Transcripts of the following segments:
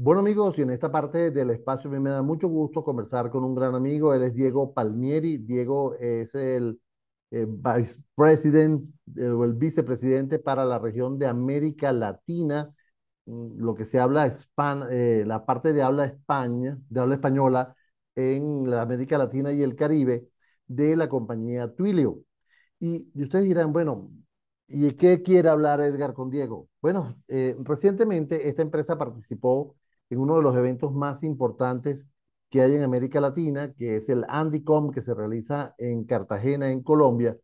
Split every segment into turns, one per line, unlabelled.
Bueno amigos, y en esta parte del espacio a mí me da mucho gusto conversar con un gran amigo. Él es Diego Palmieri. Diego es el eh, eh, el vicepresidente para la región de América Latina, mm, lo que se habla España, eh, la parte de habla España, de habla española en la América Latina y el Caribe de la compañía Twilio. Y, y ustedes dirán, bueno, ¿y qué quiere hablar Edgar con Diego? Bueno, recientemente esta empresa participó en uno de los eventos más importantes que hay en América Latina, que es el Andicom, que se realiza en Cartagena, en Colombia.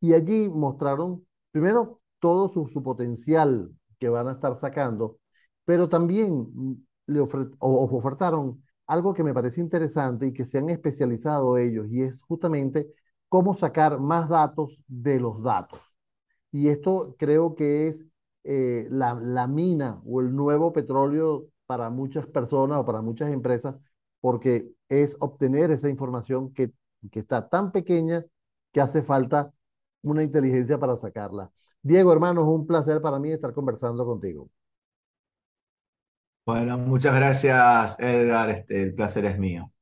Y allí mostraron, primero, todo su, su potencial que van a estar sacando, pero también le ofertaron algo que me parece interesante y que se han especializado ellos, y es justamente cómo sacar más datos de los datos. Y esto creo que es eh, la, la mina o el nuevo petróleo para muchas personas o para muchas empresas, porque es obtener esa información que, que está tan pequeña que hace falta una inteligencia para sacarla. Diego, hermano, es un placer para mí estar conversando contigo.
Bueno, muchas gracias, Edgar. Este, el placer es mío.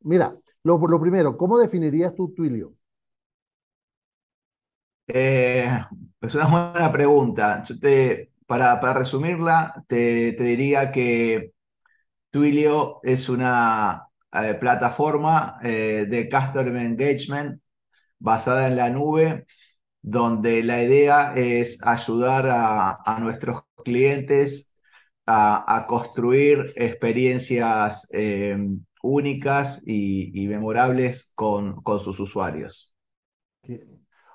Mira, lo, lo primero, ¿cómo definirías tú Twilio?
Eh, es una buena pregunta. Yo te, para, resumirla, te, diría que Twilio es una eh, plataforma eh, de Customer Engagement basada en la nube, donde la idea es ayudar a, nuestros clientes a, construir experiencias eh, únicas y, memorables con, con, sus usuarios.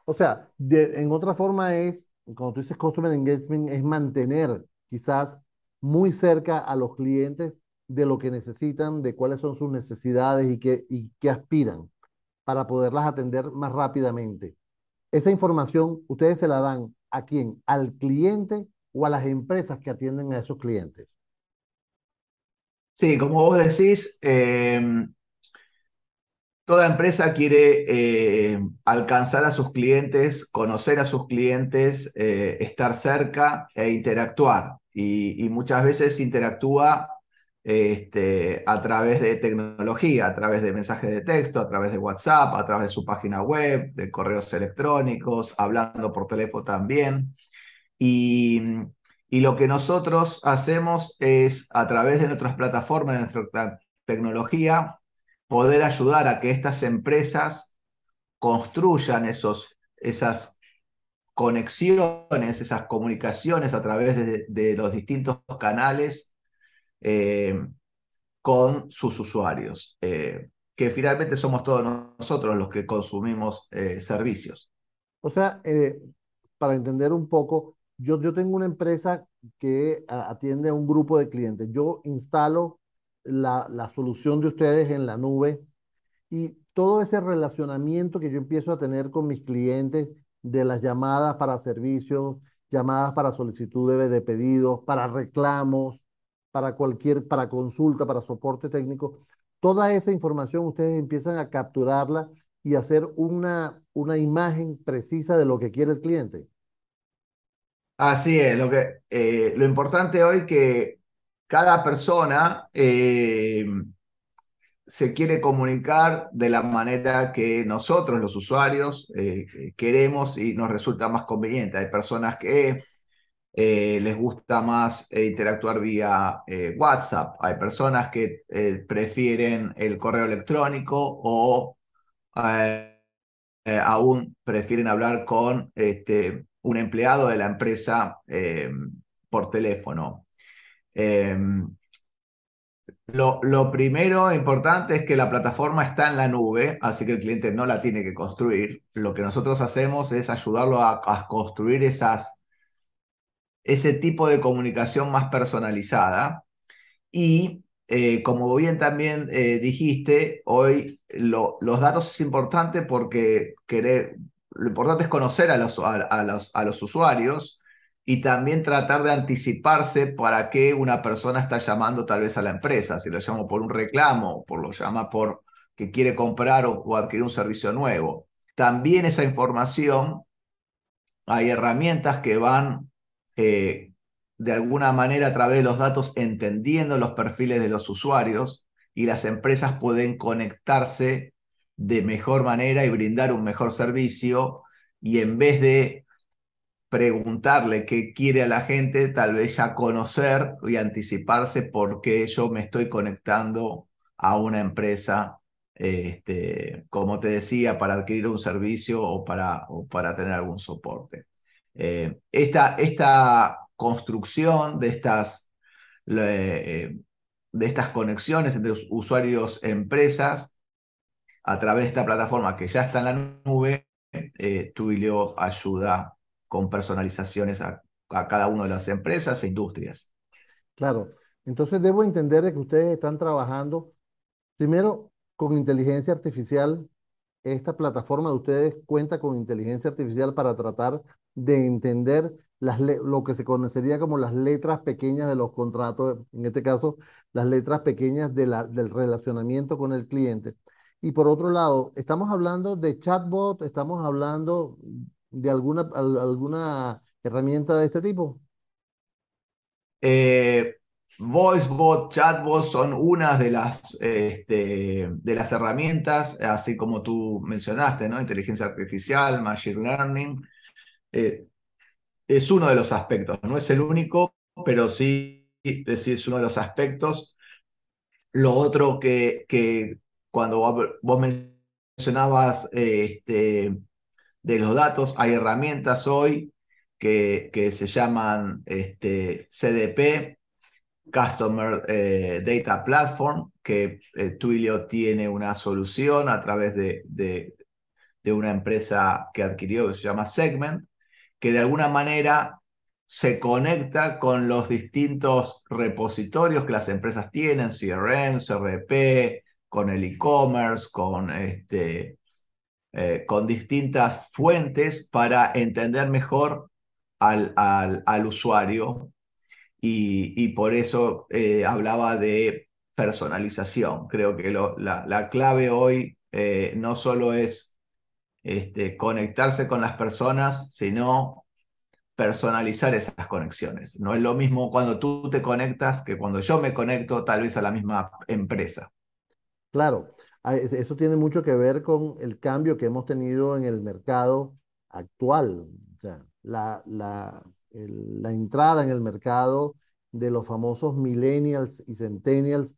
O sea, en otra forma es cuando tú dices customer engagement, es mantener quizás muy cerca a los clientes de lo que necesitan, de cuáles son sus necesidades y qué, y aspiran para poderlas atender más rápidamente. Esa información ustedes se la dan a quién? ¿Al cliente o a las empresas que atienden a esos clientes?
Sí, como vos decís, eh, Toda empresa quiere eh, alcanzar a sus clientes, conocer a sus clientes, eh, estar cerca e interactuar. Y, muchas veces interactúa este, a través de tecnología, a través de mensajes de texto, a través de WhatsApp, a través de su página web, de correos electrónicos, hablando por teléfono también. Y, y lo que nosotros hacemos es, a través de nuestras plataformas, de nuestra tecnología, poder ayudar a que estas empresas construyan esos, esas conexiones, esas comunicaciones a través de, los distintos canales eh, con sus usuarios, eh, que finalmente somos todos nosotros los que consumimos eh, servicios.
O sea, para entender un poco, yo, yo tengo una empresa que atiende a un grupo de clientes. Yo instalo la, la solución de ustedes en la nube y todo ese relacionamiento que yo empiezo a tener con mis clientes de las llamadas para servicios, llamadas para solicitudes de pedidos, para reclamos, para cualquier, para consulta, para soporte técnico, toda esa información ustedes empiezan a capturarla y hacer una, una imagen precisa de lo que quiere el cliente.
Así es, lo, que, eh, lo importante hoy que cada persona eh, se quiere comunicar de la manera que nosotros, los usuarios, eh, queremos y nos resulta más conveniente. Hay personas que eh, les gusta más interactuar vía WhatsApp, hay personas que prefieren el correo electrónico o aún prefieren hablar con este, un empleado de la empresa por teléfono. Em, lo, primero importante es que la plataforma está en la nube, así que el cliente no la tiene que construir. Lo que nosotros hacemos es ayudarlo a, construir esas, ese tipo de comunicación más personalizada. Y eh, como bien también eh, dijiste, hoy los datos es importante porque querer, lo importante es conocer a los, los, a los usuarios y también tratar de anticiparse para qué una persona está llamando tal vez a la empresa, si lo llamo por un reclamo, por lo llama por que quiere comprar o, adquirir un servicio nuevo. También esa información, hay herramientas que van eh, de alguna manera a través de los datos entendiendo los perfiles de los usuarios y las empresas pueden conectarse de mejor manera y brindar un mejor servicio y en vez de preguntarle qué quiere a la gente, tal vez ya conocer y anticiparse por qué yo me estoy conectando a una empresa, este, como te decía, para adquirir un servicio o para, o para tener algún soporte. Eh, esta, esta, construcción de estas, de estas conexiones entre usuarios e empresas a través de esta plataforma que ya está en la nube, eh, Twilio ayuda con personalizaciones a, cada una de las empresas e industrias.
Claro, entonces debo entender que ustedes están trabajando primero con inteligencia artificial. Esta plataforma de ustedes cuenta con inteligencia artificial para tratar de entender las lo que se conocería como las letras pequeñas de los contratos, en este caso, las letras pequeñas del relacionamiento con el cliente. Y por otro lado, estamos hablando de chatbot, estamos hablando de alguna, alguna herramienta de este tipo.
Eh, VoiceBot, chatbot son unas de las, este, de las herramientas, así como tú mencionaste, ¿no? Inteligencia artificial, machine learning. Eh, es uno de los aspectos, no es el único, pero sí, es uno de los aspectos. Lo otro que, que cuando vos mencionabas este, de los datos, hay herramientas hoy que, que se llaman este, CDP, Customer eh, Data Platform, que eh, Twilio tiene una solución a través de, de, de, una empresa que adquirió que se llama Segment, que de alguna manera se conecta con los distintos repositorios que las empresas tienen, CRM, CRP, con el e-commerce, con, este, eh, con distintas fuentes para entender mejor al, al, usuario y, por eso eh, hablaba de personalización. Creo que la, clave hoy eh, no solo es este, conectarse con las personas, sino personalizar esas conexiones. No es lo mismo cuando tú te conectas que cuando yo me conecto tal vez a la misma empresa.
Claro, eso tiene mucho que ver con el cambio que hemos tenido en el mercado actual. La, la, la entrada en el mercado de los famosos millennials y centennials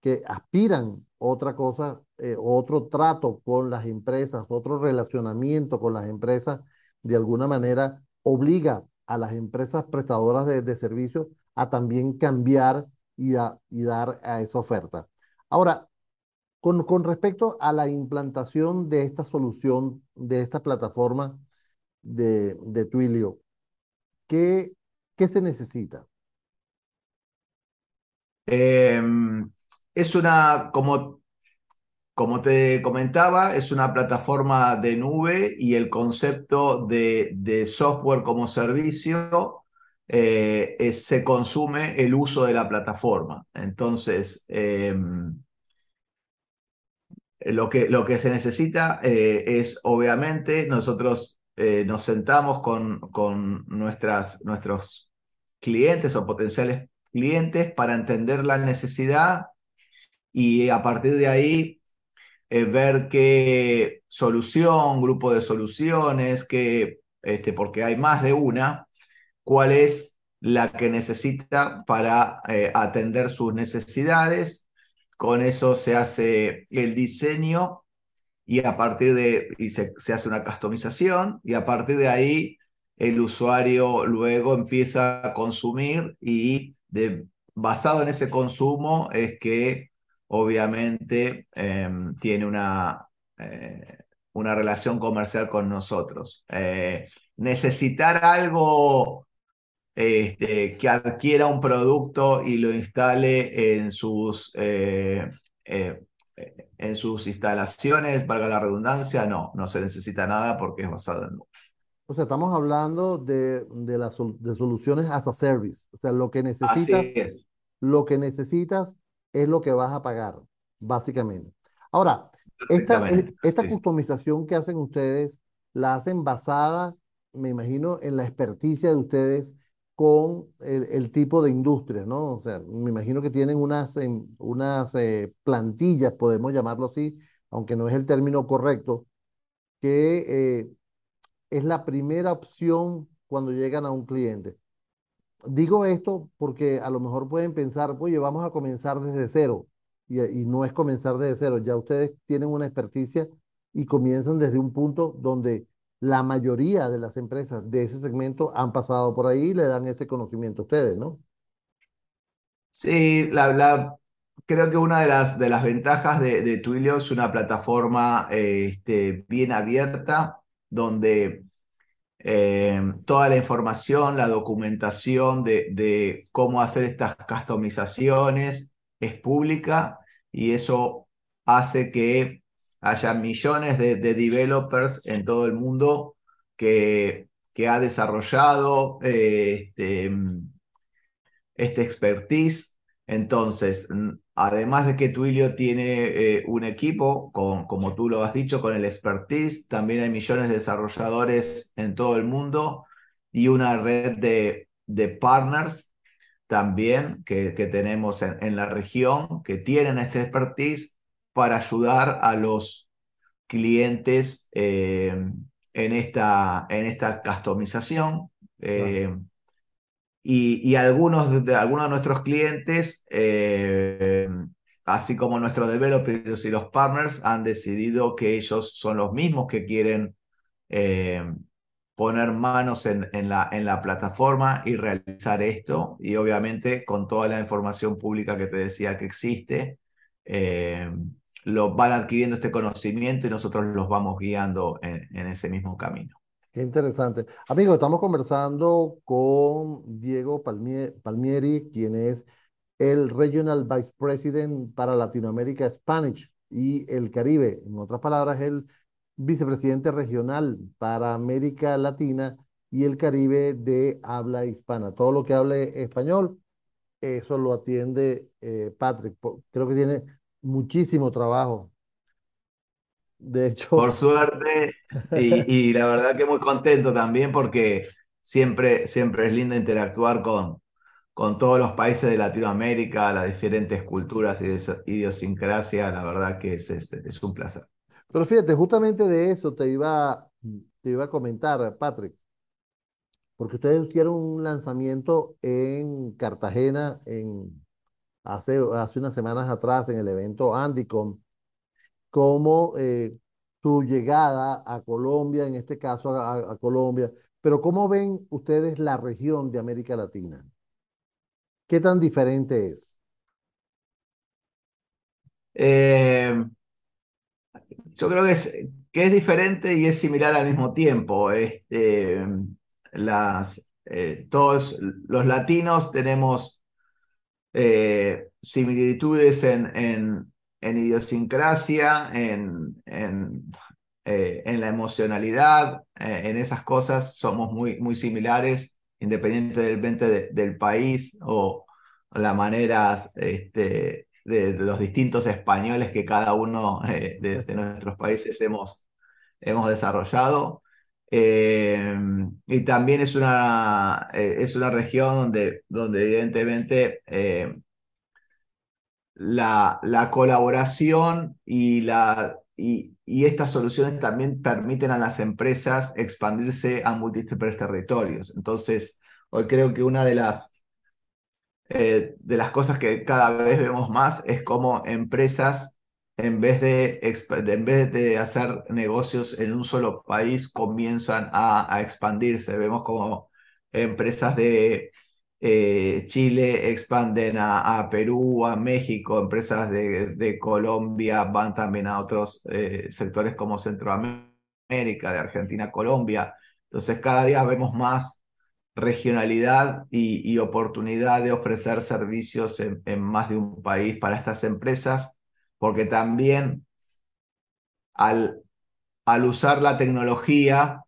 que aspiran otra cosa, eh, otro trato con las empresas, otro relacionamiento con las empresas, de alguna manera obliga a las empresas prestadoras de, de servicios a también cambiar y, y dar a esa oferta. Ahora, con, respecto a la implantación de esta solución, de esta plataforma de, Twilio, ¿qué, ¿qué se necesita?
Eh, es una, como, como te comentaba, es una plataforma de nube y el concepto de, de software como servicio eh, se consume el uso de la plataforma. Entonces, em, lo, que, lo que se necesita eh, es, obviamente, nosotros eh, nos sentamos con, con nuestras, nuestros clientes o potenciales clientes para entender la necesidad y a partir de ahí eh, ver qué solución, grupo de soluciones, que, este, porque hay más de una, cuál es la que necesita para eh, atender sus necesidades. Con eso se hace el diseño y a partir de, y se, hace una customización y a partir de ahí el usuario luego empieza a consumir y de, basado en ese consumo es que obviamente em, tiene una, eh, una relación comercial con nosotros. Eh, necesitar algo este, que adquiera un producto y lo instale en sus, eh, en sus instalaciones, valga la redundancia, no, no se necesita nada porque es basado en
o sea, estamos hablando de, de, las, de soluciones as a service. O sea, lo que necesitas, lo que necesitas es lo que vas a pagar, básicamente. Ahora, esta, esta customización que hacen ustedes, la hacen basada, me imagino, en la experticia de ustedes con el, tipo de industria, ¿no? O sea, me imagino que tienen unas, em, unas eh, plantillas, podemos llamarlo así, aunque no es el término correcto, que eh, es la primera opción cuando llegan a un cliente. Digo esto porque a lo mejor pueden pensar, oye, vamos a comenzar desde cero. Y, y no es comenzar desde cero, ya ustedes tienen una experticia y comienzan desde un punto donde la mayoría de las empresas de ese segmento han pasado por ahí y le dan ese conocimiento a ustedes, ¿no?
Sí, la, creo que una de las, de las ventajas de, de Twilio es una plataforma este, bien abierta, donde eh, toda la información, la documentación de, de cómo hacer estas customizaciones es pública y eso hace que haya millones de, developers en todo el mundo que, que ha desarrollado eh, este, este, expertise. Entonces, además de que Twilio tiene eh, un equipo, con, como tú lo has dicho, con el expertise, también hay millones de desarrolladores en todo el mundo y una red de, de partners también que, que tenemos en, en, la región que tienen este expertise para ayudar a los clientes eh, en, esta, en esta customización. Eh, y, algunos de, algunos de nuestros clientes, eh, así como nuestros developers y los partners, han decidido que ellos son los mismos que quieren poner manos en, en, la, en la plataforma y realizar esto. Y obviamente con toda la información pública que te decía que existe, lo van adquiriendo este conocimiento y nosotros los vamos guiando en, ese mismo camino.
Qué interesante. Amigos, estamos conversando con Diego Palmieri, quien es el Regional Vice President para Latinoamérica Spanish y el Caribe. En otras palabras, el vicepresidente regional para América Latina y el Caribe de habla hispana. Todo lo que hable español, eso lo atiende eh, Patrick. Creo que tiene muchísimo trabajo. De hecho.
Por suerte, y, la verdad que muy contento también porque siempre, siempre es lindo interactuar con, con todos los países de Latinoamérica, las diferentes culturas y idiosincrasia, la verdad que es, es, un placer.
Pero fíjate, justamente de eso te iba, te iba a comentar, Patrick, porque ustedes hicieron un lanzamiento en Cartagena, en, hace, hace unas semanas atrás en el evento Andicom, como eh, su llegada a Colombia, en este caso a, Colombia, pero ¿cómo ven ustedes la región de América Latina? ¿Qué tan diferente es?
Eh, yo creo que es, que es diferente y es similar al mismo tiempo. Este, las, eh, todos los latinos tenemos eh, similitudes en, en, en, idiosincrasia, en, en, eh, en la emocionalidad, eh, en esas cosas somos muy, muy similares, independientemente del país o las maneras este, de, los distintos españoles que cada uno de, nuestros países hemos, hemos desarrollado. Em, y también es una, eh, es una región donde, donde evidentemente em, la, la, colaboración y, la, y, estas soluciones también permiten a las empresas expandirse a múltiples territorios. Entonces, hoy creo que una de las, eh, de las cosas que cada vez vemos más es cómo empresas en vez de, en vez de hacer negocios en un solo país, comienzan a, expandirse. Vemos como empresas de eh, Chile expanden a, Perú, a México, empresas de, Colombia van también a otros eh, sectores como Centroamérica, de Argentina, Colombia. Entonces cada día vemos más regionalidad y, oportunidad de ofrecer servicios en más de un país para estas empresas porque también al, al usar la tecnología,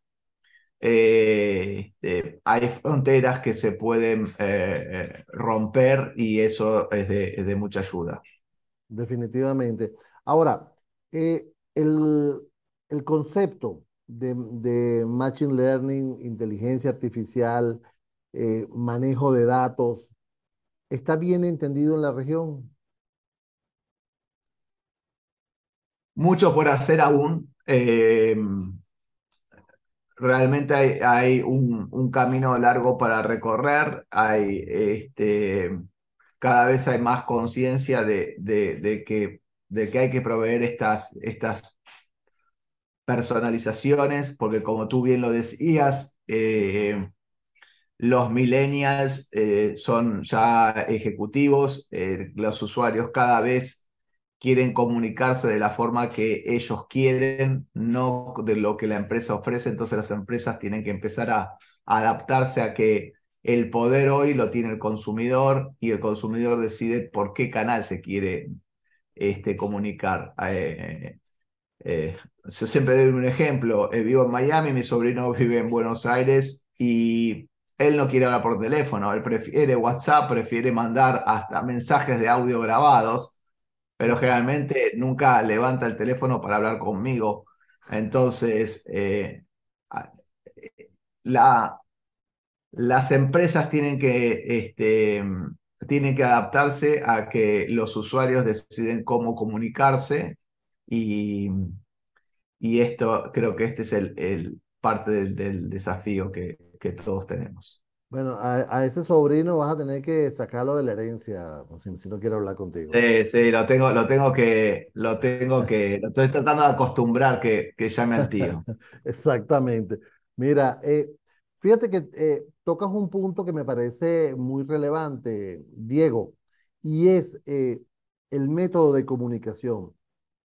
eh, eh, hay fronteras que se pueden eh, romper y eso es de, mucha ayuda.
Definitivamente. Ahora, el, el, concepto de, de, Machine Learning, inteligencia artificial, eh, manejo de datos. ¿Está bien entendido en la región?
Mucho por hacer aún. Eh, realmente hay, un, camino largo para recorrer. Hay, este, cada vez hay más conciencia de, que, hay que proveer estas, estas personalizaciones, porque como tú bien lo decías, eh, los millennials eh, son ya ejecutivos, los usuarios cada vez quieren comunicarse de la forma que ellos quieren, no de lo que la empresa ofrece, entonces las empresas tienen que empezar a, adaptarse a que el poder hoy lo tiene el consumidor y el consumidor decide por qué canal se quiere este, comunicar. Eh, eh, yo siempre doy un ejemplo, eh, vivo en Miami, mi sobrino vive en Buenos Aires y él no quiere hablar por teléfono, él prefiere WhatsApp, prefiere mandar hasta mensajes de audio grabados pero generalmente nunca levanta el teléfono para hablar conmigo. Entonces, eh, la, las empresas tienen que, este, tienen que adaptarse a que los usuarios deciden cómo comunicarse y, y esto creo que este es el, parte del, desafío que todos tenemos.
Bueno, a, ese sobrino vas a tener que sacarlo de la herencia, si, no quiero hablar contigo.
Sí, sí, lo tengo, lo tengo que, lo tengo que, lo estoy tratando de acostumbrar que, que llame al tío.
Exactamente. Mira, eh, fíjate que eh, tocas un punto que me parece muy relevante, Diego, y es eh, el método de comunicación.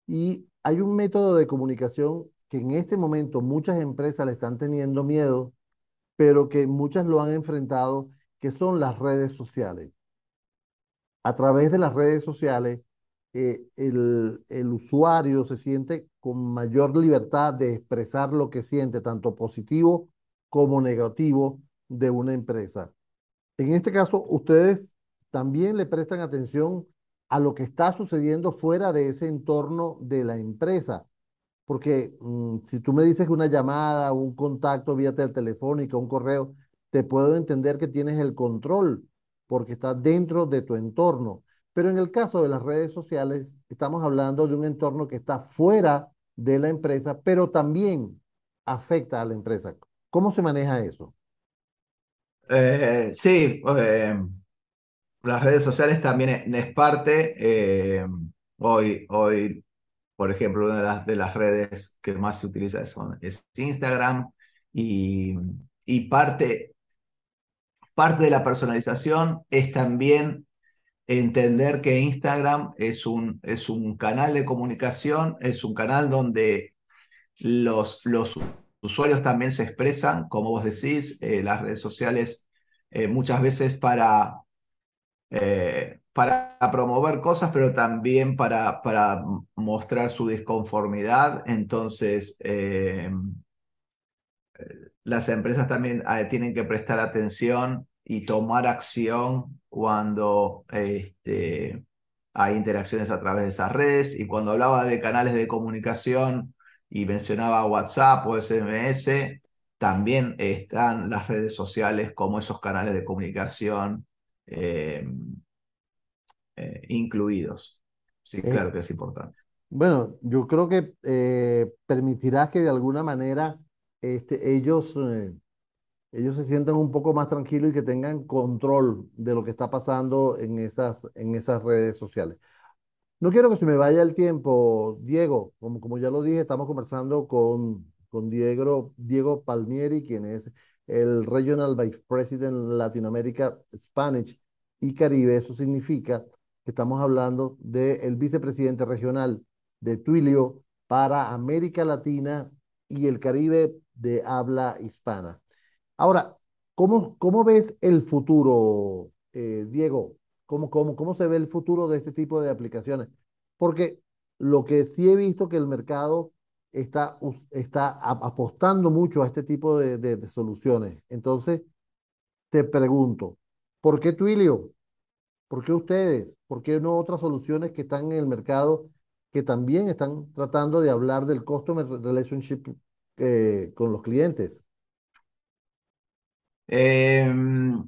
Y hay un método de comunicación que en este momento muchas empresas le están teniendo miedo pero que muchas lo han enfrentado, que son las redes sociales. A través de las redes sociales, eh, el, el usuario se siente con mayor libertad de expresar lo que siente, tanto positivo como negativo de una empresa. En este caso, ustedes también le prestan atención a lo que está sucediendo fuera de ese entorno de la empresa. Porque mm, si tú me dices una llamada, un contacto vía telefónica, un correo, te puedo entender que tienes el control porque está dentro de tu entorno. Pero en el caso de las redes sociales, estamos hablando de un entorno que está fuera de la empresa, pero también afecta a la empresa. ¿Cómo se maneja eso?
Eh, sí, eh, las redes sociales también es, parte. Eh, hoy, hoy por ejemplo, una de las, de las redes que más se utiliza son, es Instagram y, y parte, parte de la personalización es también entender que Instagram es un, es un canal de comunicación, es un canal donde los, los usuarios también se expresan, como vos decís, eh, las redes sociales eh, muchas veces para, eh, para promover cosas, pero también para, para mostrar su disconformidad. Entonces, eh, las empresas también eh, tienen que prestar atención y tomar acción cuando este, hay interacciones a través de esas redes. Y cuando hablaba de canales de comunicación y mencionaba WhatsApp o SMS, también están las redes sociales como esos canales de comunicación. Eh, eh, incluidos. Sí, eh, claro que es importante.
Bueno, yo creo que eh, permitirá que de alguna manera este, ellos, ellos se sientan un poco más tranquilos y que tengan control de lo que está pasando en esas, en esas redes sociales. No quiero que se me vaya el tiempo, Diego, como, como ya lo dije, estamos conversando con, con Diego, Diego Palmieri, quien es el Regional Vice President Latinoamérica Spanish y Caribe. Eso significa Estamos hablando del vicepresidente regional de Twilio para América Latina y el Caribe de habla hispana. Ahora, ¿cómo, cómo ves el futuro, eh, Diego? ¿Cómo, cómo, ¿Cómo se ve el futuro de este tipo de aplicaciones? Porque lo que sí he visto que el mercado está, está apostando mucho a este tipo de, de soluciones. Entonces, te pregunto, ¿por qué Twilio? ¿Por qué ustedes? ¿Por qué no otras soluciones que están en el mercado que también están tratando de hablar del customer relationship eh, con los clientes?
Em,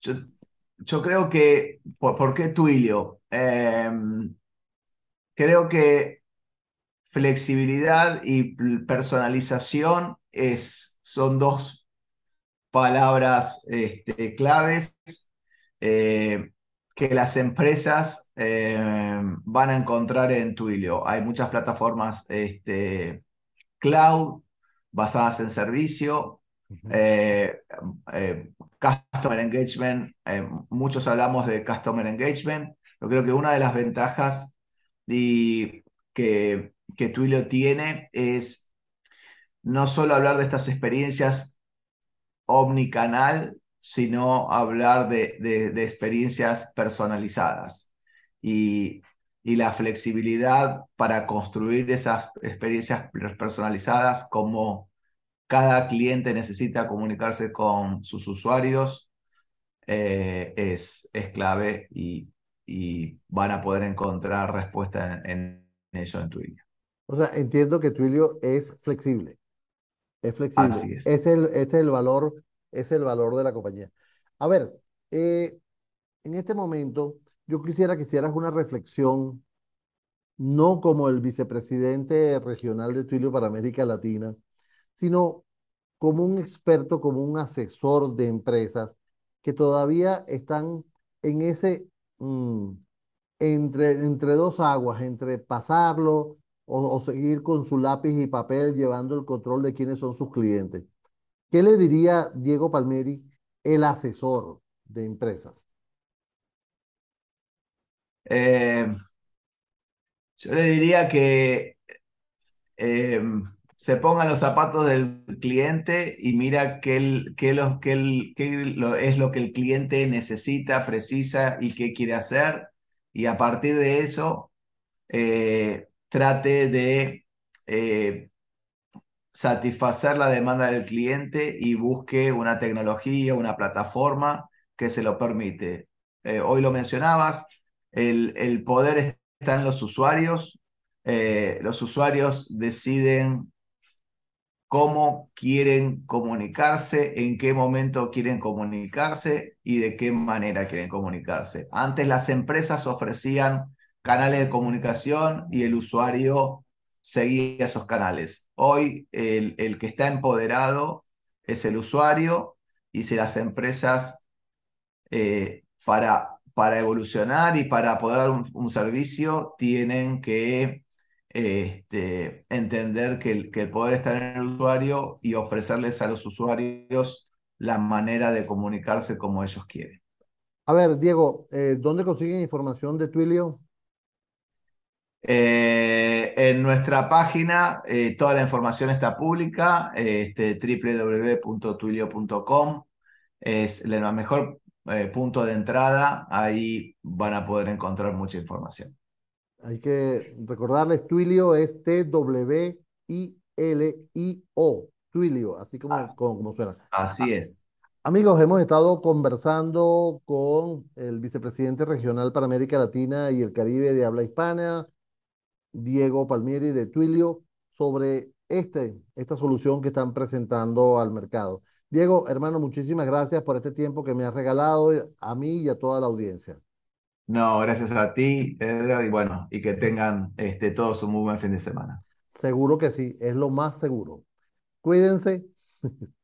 yo, creo que, ¿por, qué Twilio? Em, creo que flexibilidad y personalización es, son dos palabras este, claves eh, que las empresas em, van a encontrar en Twilio. Hay muchas plataformas este, cloud basadas en servicio, eh, eh, customer engagement, eh, muchos hablamos de customer engagement. Yo creo que una de las ventajas que, que Twilio tiene es no solo hablar de estas experiencias omnicanal, sino hablar de, de, experiencias personalizadas. Y, y la flexibilidad para construir esas experiencias personalizadas como cada cliente necesita comunicarse con sus usuarios, eh, es, es clave y, y, van a poder encontrar respuesta en, ello en Twilio.
O sea, entiendo que Twilio es flexible. Es flexible. Así es. Es el, es el valor, es el valor de la compañía. A ver, eh, en este momento yo quisiera que hicieras una reflexión, no como el vicepresidente regional de Twilio para América Latina, sino como un experto, como un asesor de empresas que todavía están en ese, mm, entre, entre dos aguas, entre pasarlo o, seguir con su lápiz y papel llevando el control de quiénes son sus clientes. ¿Qué le diría Diego Palmieri, el asesor de empresas?
Eh, yo le diría que eh, se ponga los zapatos del cliente y mira qué, lo, qué, es lo que el cliente necesita, precisa y qué quiere hacer. Y a partir de eso, eh, trate de satisfacer la demanda del cliente y busque una tecnología, una plataforma que se lo permite. Eh, hoy lo mencionabas, el, el, poder está en los usuarios. los usuarios deciden cómo quieren comunicarse, en qué momento quieren comunicarse y de qué manera quieren comunicarse. Antes las empresas ofrecían canales de comunicación y el usuario seguía esos canales. Hoy el, el que está empoderado es el usuario y si las empresas eh, para, para evolucionar y para poder dar un servicio tienen que este, entender que el, poder estar en el usuario y ofrecerles a los usuarios la manera de comunicarse como ellos quieren.
A ver, Diego, eh, ¿dónde consiguen información de Twilio?
Eh, en nuestra página eh, toda la información está pública, este, www.twilio.com es el mejor punto de entrada, ahí van a poder encontrar mucha información.
Hay que recordarles, Twilio es T-W-I-L-I-O, Twilio, así como, como, suena.
Así es.
Amigos, hemos estado conversando con el vicepresidente regional para América Latina y el Caribe de habla hispana, Diego Palmieri de Twilio, sobre este, esta solución que están presentando al mercado. Diego, hermano, muchísimas gracias por este tiempo que me has regalado a mí y a toda la audiencia.
No, gracias a ti, Edgar, y bueno, y que tengan este, todos un muy buen fin de semana.
Seguro que sí, es lo más seguro. Cuídense.